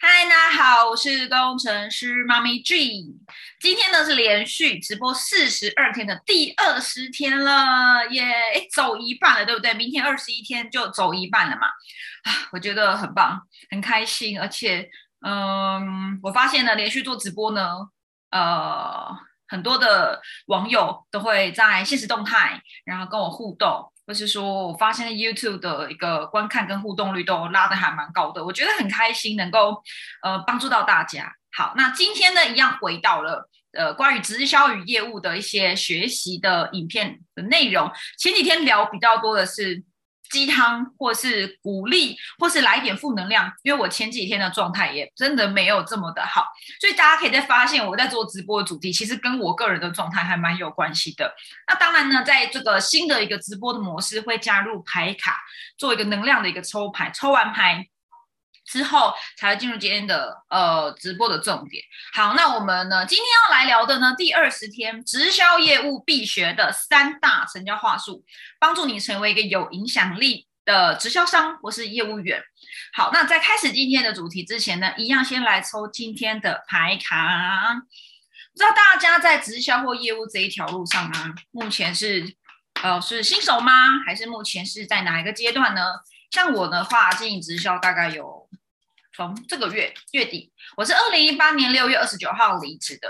嗨，大家好，我是工程师妈咪 G。今天呢是连续直播四十二天的第二十天了，耶！走一半了，对不对？明天二十一天就走一半了嘛。啊，我觉得很棒，很开心，而且，嗯，我发现呢，连续做直播呢，呃，很多的网友都会在现实动态，然后跟我互动。或是说，我发现 YouTube 的一个观看跟互动率都拉的还蛮高的，我觉得很开心，能够呃帮助到大家。好，那今天呢，一样回到了呃关于直销与业务的一些学习的影片的内容。前几天聊比较多的是。鸡汤，或是鼓励，或是来一点负能量，因为我前几天的状态也真的没有这么的好，所以大家可以在发现我在做直播的主题，其实跟我个人的状态还蛮有关系的。那当然呢，在这个新的一个直播的模式，会加入牌卡，做一个能量的一个抽牌，抽完牌。之后才会进入今天的呃直播的重点。好，那我们呢今天要来聊的呢第二十天直销业务必学的三大成交话术，帮助你成为一个有影响力的直销商或是业务员。好，那在开始今天的主题之前呢，一样先来抽今天的牌卡。不知道大家在直销或业务这一条路上啊，目前是呃是新手吗？还是目前是在哪一个阶段呢？像我的话，经营直销大概有从这个月月底，我是二零一八年六月二十九号离职的，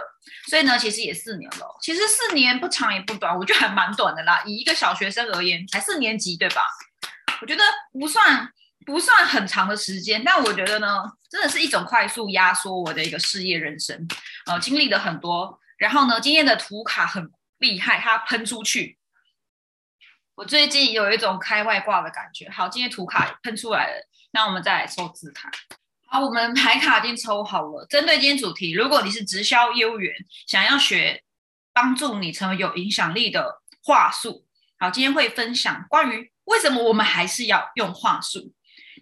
所以呢，其实也四年了。其实四年不长也不短，我觉得还蛮短的啦。以一个小学生而言，才四年级，对吧？我觉得不算不算很长的时间，但我觉得呢，真的是一种快速压缩我的一个事业人生，呃，经历了很多。然后呢，今天的图卡很厉害，它喷出去。我最近有一种开外挂的感觉。好，今天图卡喷出来了，那我们再来抽字卡。好，我们牌卡已经抽好了。针对今天主题，如果你是直销业务员，想要学帮助你成为有影响力的话术，好，今天会分享关于为什么我们还是要用话术。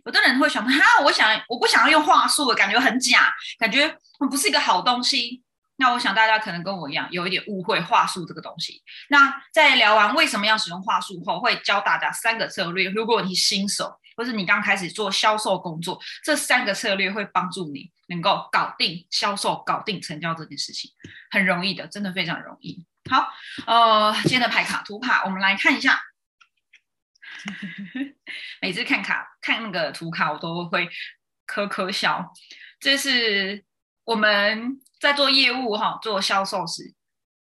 有的人会想，哈，我想我不想要用话术，感觉很假，感觉不是一个好东西。那我想大家可能跟我一样，有一点误会话术这个东西。那在聊完为什么要使用话术后，会教大家三个策略。如果你新手，或是你刚开始做销售工作，这三个策略会帮助你能够搞定销售、搞定成交这件事情，很容易的，真的非常容易。好，呃，今天的牌卡图卡，我们来看一下。每次看卡看那个图卡，我都会呵呵笑。这是我们。在做业务哈，做销售时，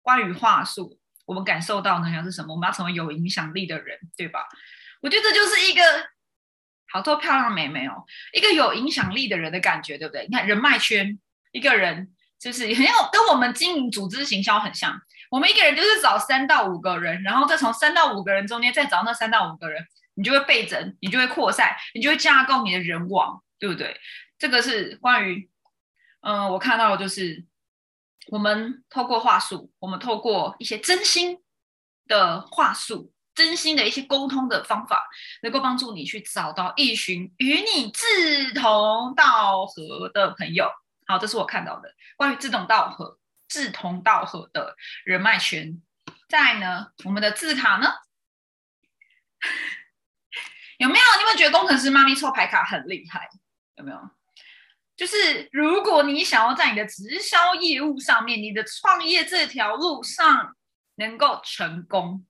关于话术，我们感受到呢，要是什么？我们要成为有影响力的人，对吧？我觉得这就是一个好多漂亮妹妹哦，一个有影响力的人的感觉，对不对？你看人脉圈，一个人就是很有跟我们经营组织行销很像。我们一个人就是找三到五个人，然后再从三到五个人中间再找那三到五个人，你就会倍增，你就会扩散，你就会架构你的人网，对不对？这个是关于。嗯，我看到的就是，我们透过话术，我们透过一些真心的话术，真心的一些沟通的方法，能够帮助你去找到一群与你志同道合的朋友。好，这是我看到的关于志同道合、志同道合的人脉圈。再呢，我们的字卡呢，有没有？你有没有觉得工程师妈咪抽牌卡很厉害？有没有？就是如果你想要在你的直销业务上面，你的创业这条路上能够成功，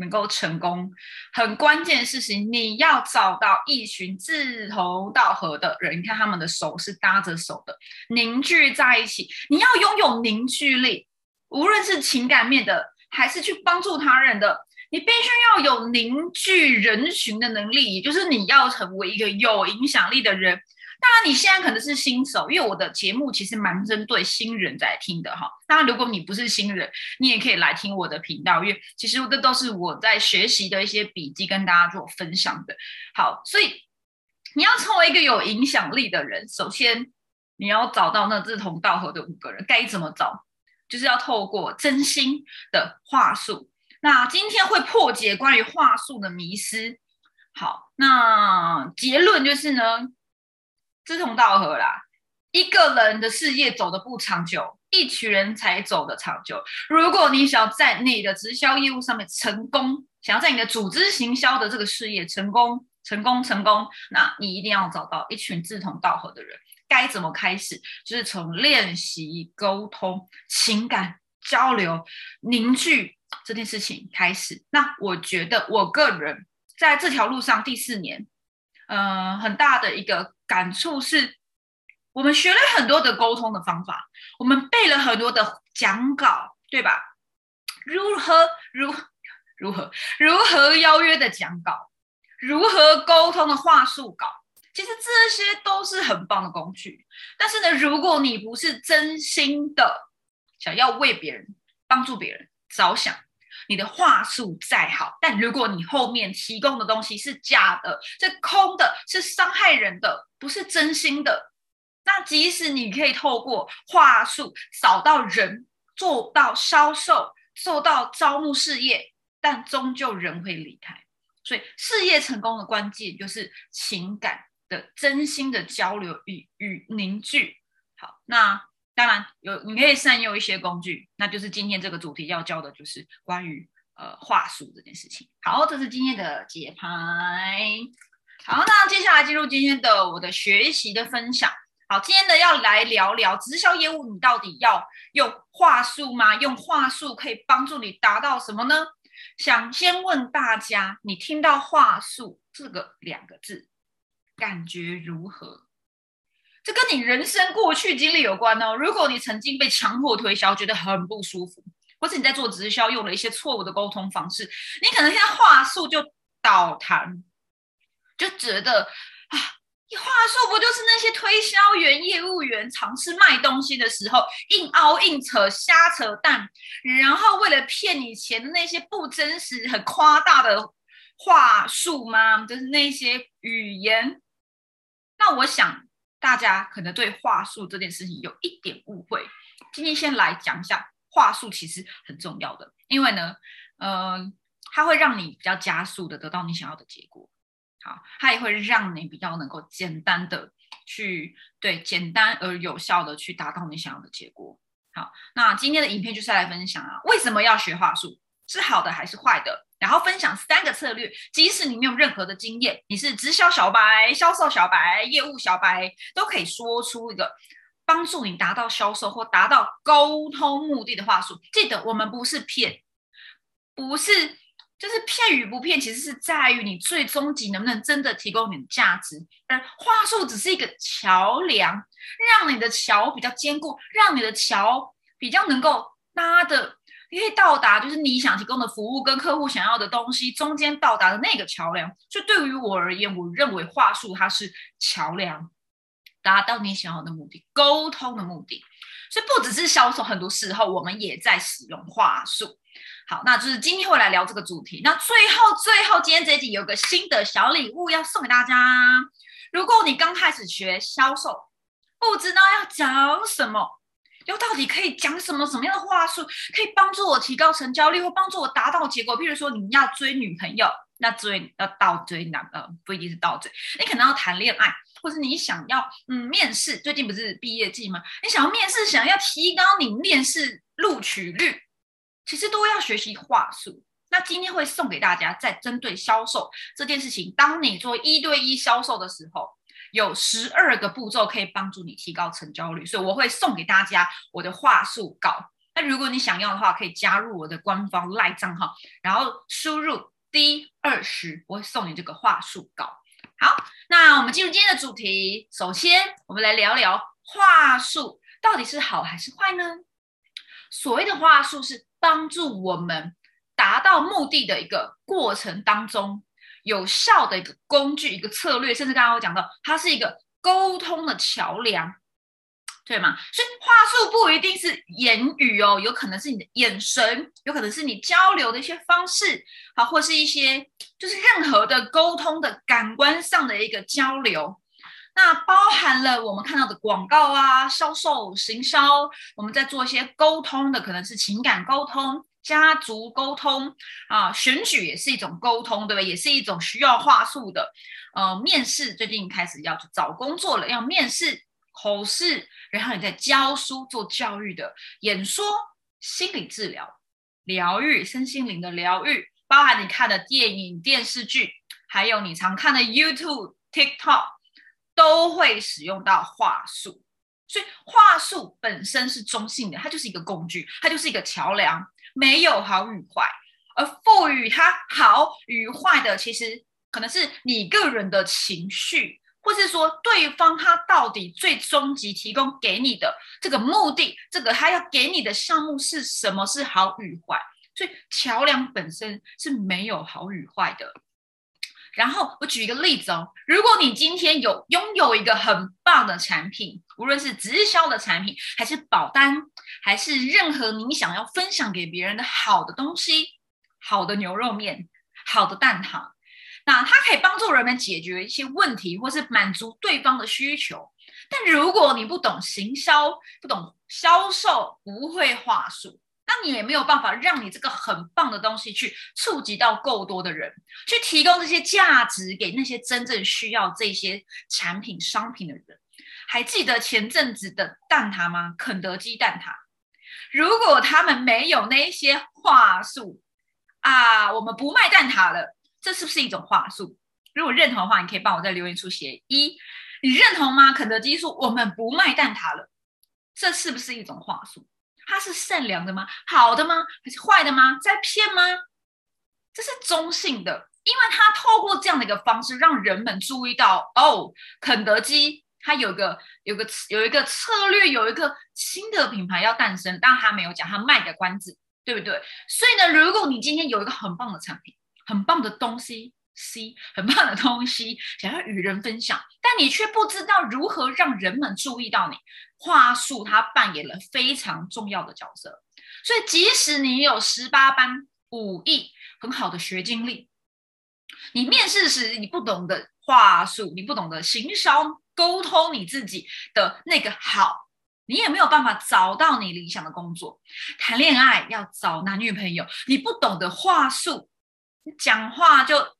能够成功，很关键的事情，你要找到一群志同道合的人。你看他们的手是搭着手的，凝聚在一起。你要拥有凝聚力，无论是情感面的，还是去帮助他人的，你必须要有凝聚人群的能力，也就是你要成为一个有影响力的人。当然，你现在可能是新手，因为我的节目其实蛮针对新人在听的哈。当然，如果你不是新人，你也可以来听我的频道，因为其实这都是我在学习的一些笔记跟大家做分享的。好，所以你要成为一个有影响力的人，首先你要找到那志同道合的五个人，该怎么找？就是要透过真心的话术。那今天会破解关于话术的迷思。好，那结论就是呢。志同道合啦，一个人的事业走的不长久，一群人才走得长久。如果你想要在你的直销业务上面成功，想要在你的组织行销的这个事业成功、成功、成功，那你一定要找到一群志同道合的人，该怎么开始？就是从练习沟通、情感交流、凝聚这件事情开始。那我觉得我个人在这条路上第四年，呃，很大的一个感触是，我们学了很多的沟通的方法，我们背了很多的讲稿，对吧？如何如 如何如何邀约的讲稿，如何沟通的话术稿，其实这些都是很棒的工具。但是呢，如果你不是真心的想要为别人帮助别人着想，你的话术再好，但如果你后面提供的东西是假的、是空的、是伤害人的、不是真心的，那即使你可以透过话术找到人，做到销售。受到招募事业，但终究人会离开，所以事业成功的关键就是情感的真心的交流与与凝聚。好，那当然有，你可以善用一些工具，那就是今天这个主题要教的就是关于呃话术这件事情。好，这是今天的节拍。好，那接下来进入今天的我的学习的分享。好，今天呢要来聊聊直销业务，你到底要用话术吗？用话术可以帮助你达到什么呢？想先问大家，你听到话术这个两个字，感觉如何？这跟你人生过去经历有关哦。如果你曾经被强迫推销，觉得很不舒服，或是你在做直销用了一些错误的沟通方式，你可能现在话术就倒弹，就觉得啊。你话术不就是那些推销员、业务员尝试卖东西的时候，硬凹、硬扯、瞎扯淡，然后为了骗你钱的那些不真实、很夸大的话术吗？就是那些语言。那我想大家可能对话术这件事情有一点误会。今天先来讲一下话术，其实很重要的，因为呢，嗯，它会让你比较加速的得到你想要的结果。好，它也会让你比较能够简单的去对简单而有效的去达到你想要的结果。好，那今天的影片就是来分享啊，为什么要学话术，是好的还是坏的？然后分享三个策略，即使你没有任何的经验，你是直销小白、销售小白、业务小白，都可以说出一个帮助你达到销售或达到沟通目的的话术。记得，我们不是骗，不是。就是骗与不骗，其实是在于你最终极能不能真的提供你的价值，而话术只是一个桥梁，让你的桥比较坚固，让你的桥比较能够拉的，你可以到达就是你想提供的服务跟客户想要的东西中间到达的那个桥梁。所以对于我而言，我认为话术它是桥梁，达到你想要的目的，沟通的目的。所以不只是销售，很多时候我们也在使用话术。好，那就是今天会来聊这个主题。那最后，最后今天这集有个新的小礼物要送给大家。如果你刚开始学销售，不知道要讲什么，又到底可以讲什么什么样的话术，可以帮助我提高成交率，或帮助我达到结果。譬如说，你要追女朋友，那追要倒追男呃，不一定是倒追，你可能要谈恋爱，或者你想要嗯面试，最近不是毕业季吗？你想要面试，想要提高你面试录取率。其实都要学习话术。那今天会送给大家，在针对销售这件事情，当你做一对一销售的时候，有十二个步骤可以帮助你提高成交率。所以我会送给大家我的话术稿。那如果你想要的话，可以加入我的官方赖账号，然后输入 D 二十，我会送你这个话术稿。好，那我们进入今天的主题。首先，我们来聊聊话术到底是好还是坏呢？所谓的话术是。帮助我们达到目的的一个过程当中，有效的一个工具、一个策略，甚至刚刚我讲到，它是一个沟通的桥梁，对吗？所以话术不一定是言语哦，有可能是你的眼神，有可能是你交流的一些方式，好，或是一些就是任何的沟通的感官上的一个交流。那包含了我们看到的广告啊、销售、行销，我们在做一些沟通的，可能是情感沟通、家族沟通啊，选举也是一种沟通，对吧？也是一种需要话术的。呃，面试最近开始要去找工作了，要面试、口试，然后你在教书、做教育的演说、心理治疗、疗愈、身心灵的疗愈，包含你看的电影、电视剧，还有你常看的 YouTube、TikTok。都会使用到话术。所以话术本身是中性的，它就是一个工具，它就是一个桥梁，没有好与坏。而赋予它好与坏的，其实可能是你个人的情绪，或是说对方他到底最终极提供给你的这个目的，这个他要给你的项目是什么？是好与坏。所以桥梁本身是没有好与坏的。然后我举一个例子哦，如果你今天有拥有一个很棒的产品，无论是直销的产品，还是保单，还是任何你想要分享给别人的好的东西，好的牛肉面，好的蛋挞，那它可以帮助人们解决一些问题，或是满足对方的需求。但如果你不懂行销，不懂销售，不会话术。那你也没有办法让你这个很棒的东西去触及到够多的人，去提供这些价值给那些真正需要这些产品商品的人。还记得前阵子的蛋挞吗？肯德基蛋挞，如果他们没有那些话术啊，我们不卖蛋挞了，这是不是一种话术？如果认同的话，你可以帮我在留言处写一，你认同吗？肯德基说我们不卖蛋挞了，这是不是一种话术？他是善良的吗？好的吗？还是坏的吗？在骗吗？这是中性的，因为他透过这样的一个方式，让人们注意到哦，肯德基它有个有个有一个策略，有一个新的品牌要诞生，但他没有讲，他卖个关子，对不对？所以呢，如果你今天有一个很棒的产品，很棒的东西。C 很棒的东西，想要与人分享，但你却不知道如何让人们注意到你。话术它扮演了非常重要的角色，所以即使你有十八般武艺，很好的学经历，你面试时你不懂得话术，你不懂得行销沟通你自己的那个好，你也没有办法找到你理想的工作。谈恋爱要找男女朋友，你不懂得话术，讲话就。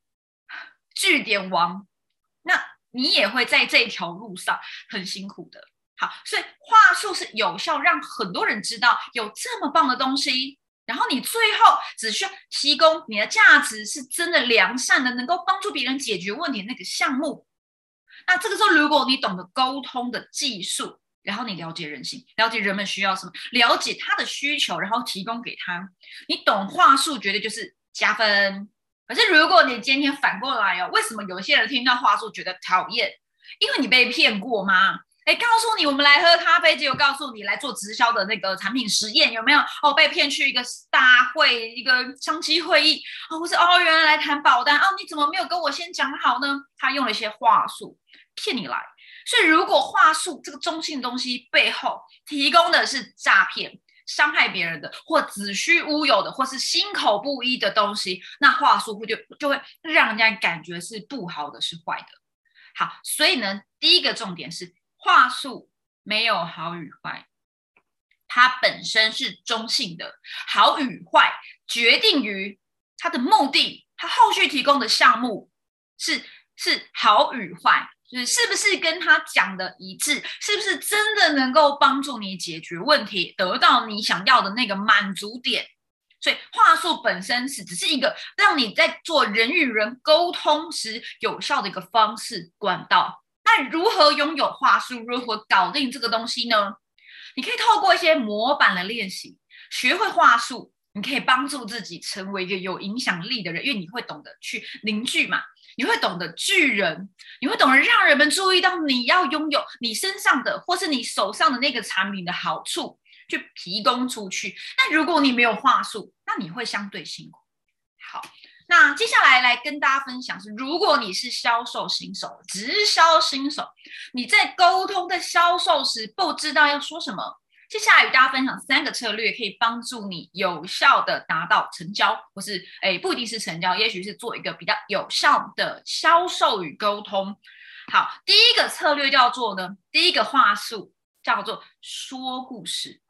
据点王，那你也会在这条路上很辛苦的。好，所以话术是有效，让很多人知道有这么棒的东西。然后你最后只需要提供你的价值是真的良善的，能够帮助别人解决问题那个项目。那这个时候，如果你懂得沟通的技术，然后你了解人性，了解人们需要什么，了解他的需求，然后提供给他，你懂话术，绝对就是加分。可是，如果你今天反过来哦，为什么有些人听到话术觉得讨厌？因为你被骗过吗？哎，告诉你，我们来喝咖啡，结果告诉你来做直销的那个产品实验，有没有？哦，被骗去一个大会，一个商机会议哦，或是哦，原来来谈保单哦，你怎么没有跟我先讲好呢？他用了一些话术骗你来，所以如果话术这个中性东西背后提供的是诈骗。伤害别人的，或子虚乌有的，或是心口不一的东西，那话术会就就会让人家感觉是不好的，是坏的。好，所以呢，第一个重点是话术没有好与坏，它本身是中性的，好与坏决定于它的目的，它后续提供的项目是是好与坏。是是不是跟他讲的一致？是不是真的能够帮助你解决问题，得到你想要的那个满足点？所以话术本身是只是一个让你在做人与人沟通时有效的一个方式管道。那如何拥有话术？如何搞定这个东西呢？你可以透过一些模板的练习，学会话术，你可以帮助自己成为一个有影响力的人，因为你会懂得去凝聚嘛。你会懂得巨人，你会懂得让人们注意到你要拥有你身上的或是你手上的那个产品的好处，去提供出去。那如果你没有话术，那你会相对辛苦。好，那接下来来跟大家分享是，如果你是销售新手、直销新手，你在沟通的销售时不知道要说什么。接下来与大家分享三个策略，可以帮助你有效的达到成交，或是诶不一定是成交，也许是做一个比较有效的销售与沟通。好，第一个策略叫做呢，第一个话术叫做说故事。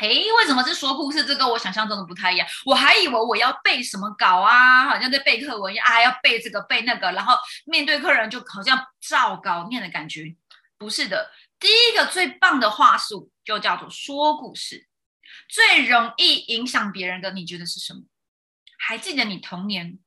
诶，为什么是说故事？这个我想象中的不太一样，我还以为我要背什么稿啊，好像在背课文一样啊，要背这个背那个，然后面对客人就好像照稿念的感觉，不是的。第一个最棒的话术就叫做说故事，最容易影响别人的，你觉得是什么？还记得你童年？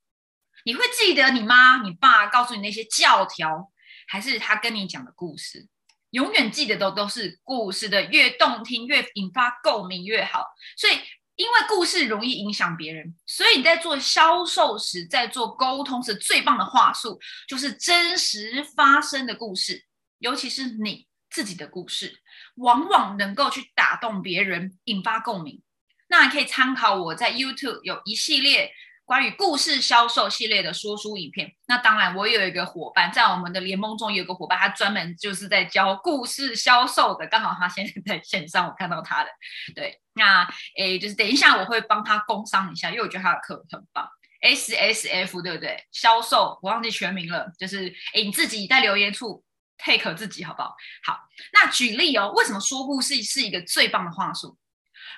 你会记得你妈、你爸告诉你那些教条，还是他跟你讲的故事？永远记得的都是故事的，越动听越引发共鸣越好。所以，因为故事容易影响别人，所以你在做销售时，在做沟通时，最棒的话术就是真实发生的故事，尤其是你自己的故事，往往能够去打动别人，引发共鸣。那你可以参考我在 YouTube 有一系列。关于故事销售系列的说书影片，那当然我有一个伙伴，在我们的联盟中有个伙伴，他专门就是在教故事销售的，刚好他现在在线上，我看到他的。对，那诶，就是等一下我会帮他工商一下，因为我觉得他的课很棒。S S F 对不对？销售我忘记全名了，就是诶，你自己在留言处 take 自己好不好？好，那举例哦，为什么说故事是一个最棒的话术？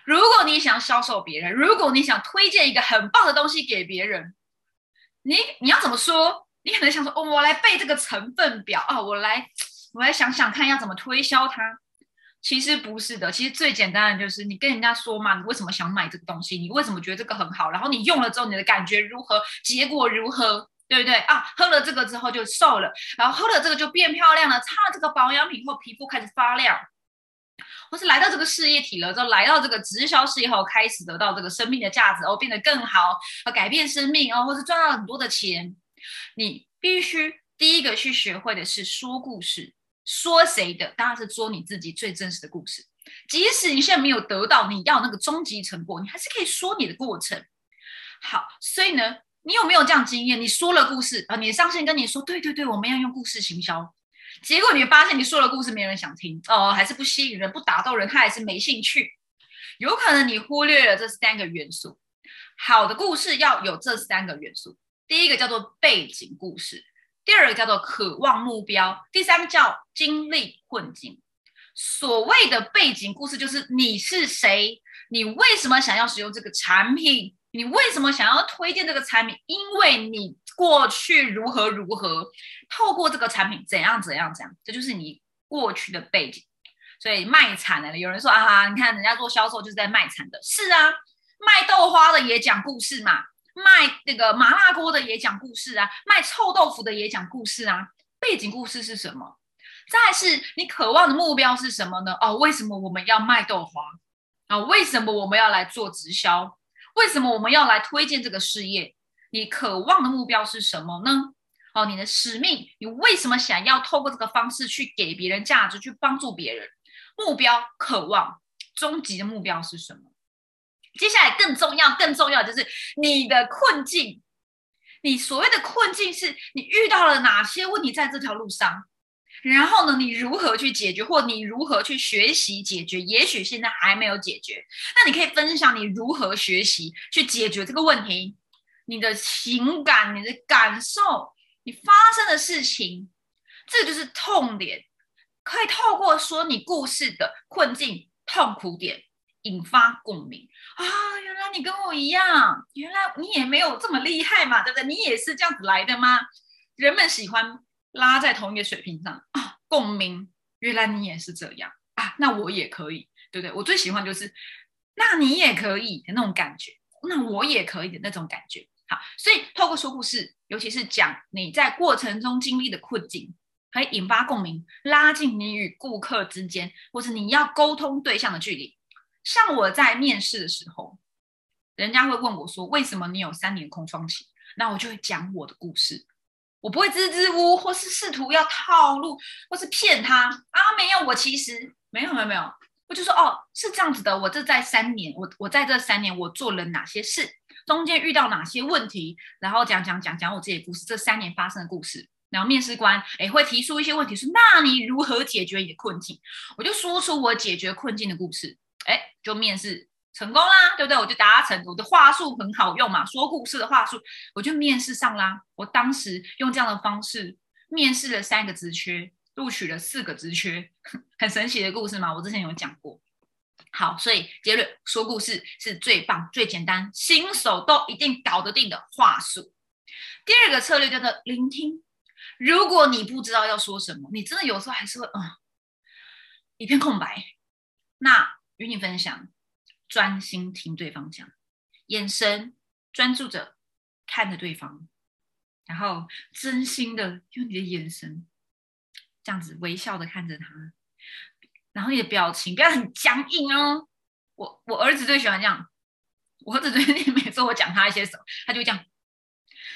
如果你想销售别人，如果你想推荐一个很棒的东西给别人，你你要怎么说？你可能想说，哦，我来背这个成分表啊，我来我来想想看要怎么推销它。其实不是的，其实最简单的就是你跟人家说嘛，你为什么想买这个东西？你为什么觉得这个很好？然后你用了之后，你的感觉如何？结果如何？对不对啊？喝了这个之后就瘦了，然后喝了这个就变漂亮了，擦了这个保养品后皮肤开始发亮。或是来到这个事业体了之后，来到这个直销事业后，开始得到这个生命的价值哦，变得更好，啊，改变生命哦，或是赚到很多的钱。你必须第一个去学会的是说故事，说谁的？当然是说你自己最真实的故事。即使你现在没有得到你要那个终极成果，你还是可以说你的过程。好，所以呢，你有没有这样经验？你说了故事啊，你上线跟你说，对对对，我们要用故事行销。结果你发现你说了故事没人想听哦，还是不吸引人、不打动人，他还是没兴趣。有可能你忽略了这三个元素。好的故事要有这三个元素：第一个叫做背景故事，第二个叫做渴望目标，第三个叫经历困境。所谓的背景故事就是你是谁，你为什么想要使用这个产品，你为什么想要推荐这个产品，因为你。过去如何如何，透过这个产品怎样怎样怎样，这就是你过去的背景。所以卖惨的，有人说啊，你看人家做销售就是在卖惨的，是啊，卖豆花的也讲故事嘛，卖那个麻辣锅的也讲故事啊，卖臭豆腐的也讲故事啊。背景故事是什么？再是你渴望的目标是什么呢？哦，为什么我们要卖豆花啊？为什么我们要来做直销？为什么我们要来推荐这个事业？你渴望的目标是什么呢？哦，你的使命，你为什么想要透过这个方式去给别人价值，去帮助别人？目标、渴望、终极的目标是什么？接下来更重要、更重要就是你的困境。你所谓的困境是你遇到了哪些问题在这条路上？然后呢，你如何去解决，或你如何去学习解决？也许现在还没有解决，那你可以分享你如何学习去解决这个问题。你的情感、你的感受、你发生的事情，这就是痛点，可以透过说你故事的困境、痛苦点，引发共鸣啊！原来你跟我一样，原来你也没有这么厉害嘛，对不对？你也是这样子来的吗？人们喜欢拉在同一个水平上啊，共鸣。原来你也是这样啊，那我也可以，对不对？我最喜欢就是那你也可以的那种感觉，那我也可以的那种感觉。好，所以透过说故事，尤其是讲你在过程中经历的困境，可以引发共鸣，拉近你与顾客之间或是你要沟通对象的距离。像我在面试的时候，人家会问我说：“为什么你有三年空窗期？”那我就会讲我的故事，我不会支支吾吾，或是试图要套路，或是骗他啊。没有，我其实没有，没有，没有，我就说哦，是这样子的。我这在三年，我我在这三年，我做了哪些事？中间遇到哪些问题，然后讲讲讲讲我自己的故事，这三年发生的故事。然后面试官诶会提出一些问题，说那你如何解决你的困境？我就说出我解决困境的故事，哎，就面试成功啦，对不对？我就达成，我的话术很好用嘛，说故事的话术，我就面试上啦。我当时用这样的方式面试了三个职缺，录取了四个职缺，很神奇的故事嘛，我之前有讲过。好，所以结论说故事是最棒、最简单，新手都一定搞得定的话术。第二个策略叫做聆听。如果你不知道要说什么，你真的有时候还是会嗯一片空白。那与你分享，专心听对方讲，眼神专注着看着对方，然后真心的用你的眼神这样子微笑的看着他，然后你的表情不要很僵硬哦。我我儿子最喜欢这样，我儿子最近每次我讲他一些什么，他就这样，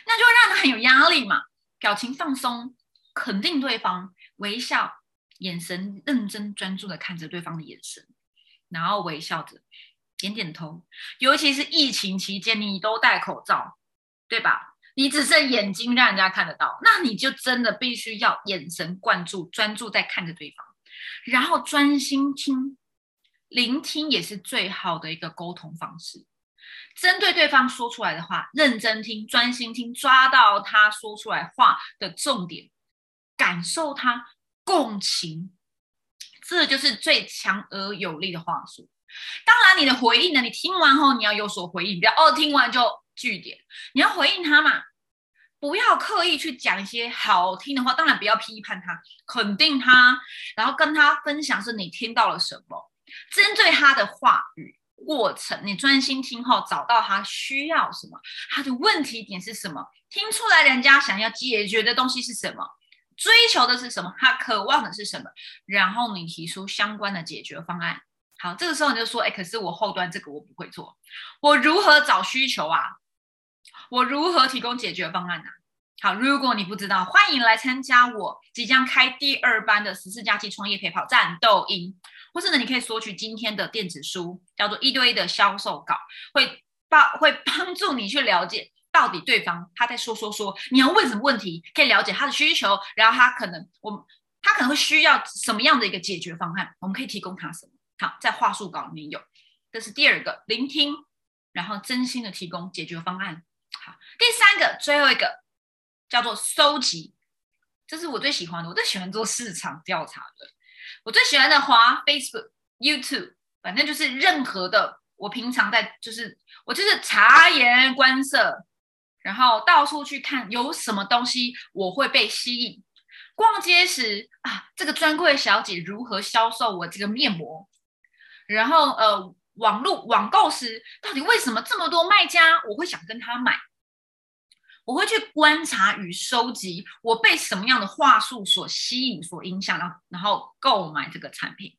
那就会让他很有压力嘛。表情放松，肯定对方，微笑，眼神认真专注的看着对方的眼神，然后微笑着点点头。尤其是疫情期间，你都戴口罩，对吧？你只剩眼睛让人家看得到，那你就真的必须要眼神贯注，专注在看着对方，然后专心听，聆听也是最好的一个沟通方式。针对对方说出来的话，认真听，专心听，抓到他说出来话的重点，感受他共情，这就是最强而有力的话术。当然，你的回应呢，你听完后你要有所回应，不要哦，听完就句点，你要回应他嘛。不要刻意去讲一些好听的话，当然不要批判他，肯定他，然后跟他分享是你听到了什么，针对他的话语过程，你专心听后，找到他需要什么，他的问题点是什么，听出来人家想要解决的东西是什么，追求的是什么，他渴望的是什么，然后你提出相关的解决方案。好，这个时候你就说，哎，可是我后端这个我不会做，我如何找需求啊？我如何提供解决方案呢？好，如果你不知道，欢迎来参加我即将开第二班的十四假期创业陪跑战斗营，或是呢，你可以索取今天的电子书，叫做一对一的销售稿，会帮会帮助你去了解到底对方他在说说说，你要问什么问题，可以了解他的需求，然后他可能我们他可能会需要什么样的一个解决方案，我们可以提供他什么？好，在话术稿里面有，这是第二个，聆听，然后真心的提供解决方案。好，第三个，最后一个叫做收集，这是我最喜欢的。我最喜欢做市场调查的。我最喜欢的滑 Facebook、YouTube，反正就是任何的。我平常在就是我就是察言观色，然后到处去看有什么东西我会被吸引。逛街时啊，这个专柜小姐如何销售我这个面膜？然后呃。网络网购时，到底为什么这么多卖家我会想跟他买？我会去观察与收集，我被什么样的话术所吸引、所影响，然后然后购买这个产品。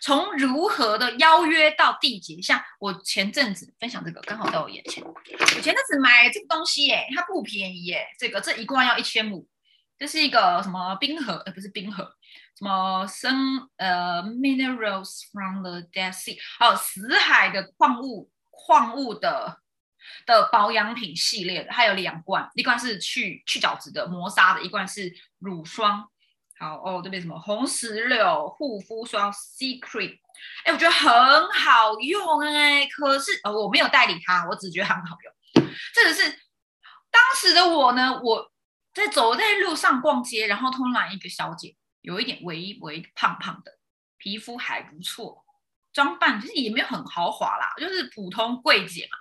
从如何的邀约到缔结，像我前阵子分享这个，刚好在我眼前。我前阵子买这个东西，耶，它不便宜，耶，这个这一罐要一千五，这是一个什么冰盒？呃，不是冰盒。什么生呃 minerals from the Dead Sea，还有死海的矿物矿物的的保养品系列的，还有两罐，一罐是去去角质的磨砂的，一罐是乳霜。好哦，这边什么红石榴护肤霜 Secret，哎，我觉得很好用哎，可是呃我没有代理它，我只觉得很好用。这个是当时的我呢，我在走在路上逛街，然后突然一个小姐。有一点微微胖胖的，皮肤还不错，装扮其实也没有很豪华啦，就是普通柜姐嘛。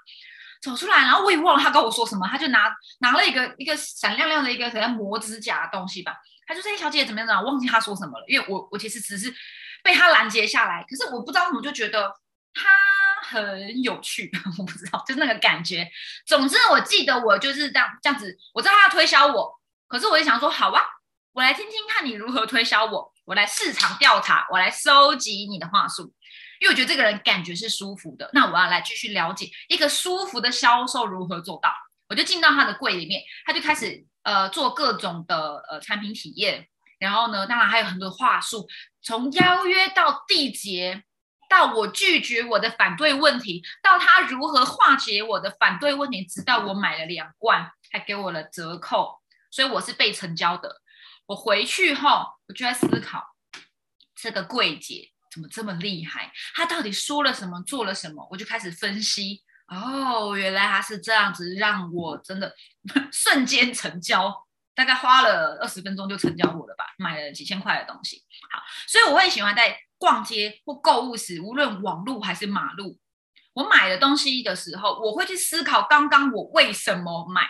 走出来，然后我也忘了他跟我说什么，他就拿拿了一个一个闪亮亮的一个好像磨指甲的东西吧。他就说：“小姐怎么样？”我忘记他说什么了，因为我我其实只是被他拦截下来，可是我不知道怎么就觉得他很有趣，我不知道，就是那个感觉。总之，我记得我就是这样这样子，我知道他要推销我，可是我也想说，好啊。我来听听看你如何推销我，我来市场调查，我来收集你的话术，因为我觉得这个人感觉是舒服的，那我要来继续了解一个舒服的销售如何做到。我就进到他的柜里面，他就开始呃做各种的呃产品体验，然后呢，当然还有很多话术，从邀约到缔结，到我拒绝我的反对问题，到他如何化解我的反对问题，直到我买了两罐，还给我了折扣，所以我是被成交的。我回去后，我就在思考这个柜姐怎么这么厉害，她到底说了什么，做了什么？我就开始分析。哦，原来她是这样子，让我真的 瞬间成交，大概花了二十分钟就成交我了吧，买了几千块的东西。好，所以我会喜欢在逛街或购物时，无论网路还是马路，我买的东西的时候，我会去思考刚刚我为什么买。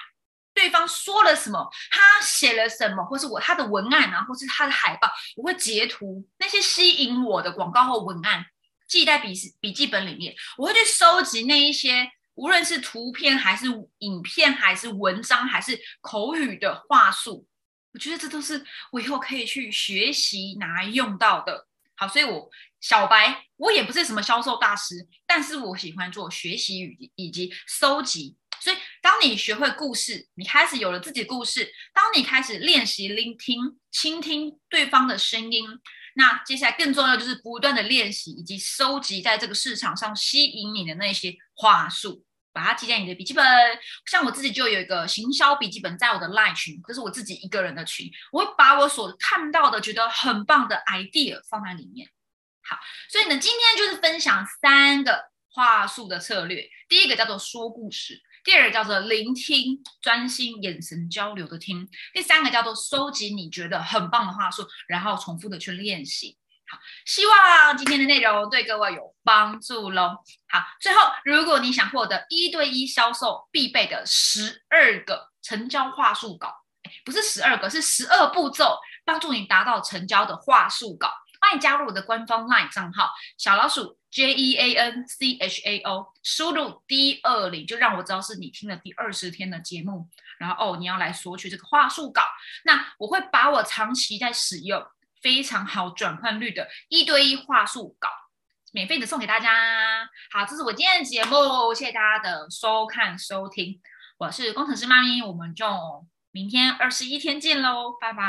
对方说了什么，他写了什么，或是我他的文案啊，或是他的海报，我会截图那些吸引我的广告或文案，记在笔笔记本里面。我会去收集那一些，无论是图片还是影片，还是文章，还是口语的话术，我觉得这都是我以后可以去学习拿来用到的。好，所以我小白，我也不是什么销售大师，但是我喜欢做学习与以及收集。当你学会故事，你开始有了自己的故事，当你开始练习聆听、倾听对方的声音，那接下来更重要就是不断的练习以及收集在这个市场上吸引你的那些话术。把它记在你的笔记本，像我自己就有一个行销笔记本，在我的 Line 群，这是我自己一个人的群，我会把我所看到的觉得很棒的 idea 放在里面。好，所以呢，今天就是分享三个话术的策略，第一个叫做说故事，第二个叫做聆听，专心眼神交流的听，第三个叫做收集你觉得很棒的话术，然后重复的去练习。希望今天的内容对各位有帮助喽。好，最后，如果你想获得一对一销售必备的十二个成交话术稿，不是十二个，是十二步骤，帮助你达到成交的话术稿，欢迎加入我的官方 LINE 账号小老鼠 J E A N C H A O，输入 D 二零，就让我知道是你听了第二十天的节目，然后哦，你要来索取这个话术稿，那我会把我长期在使用。非常好转换率的一对一话术稿，免费的送给大家。好，这是我今天的节目，谢谢大家的收看收听。我是工程师妈咪，我们就明天二十一天见喽，拜拜。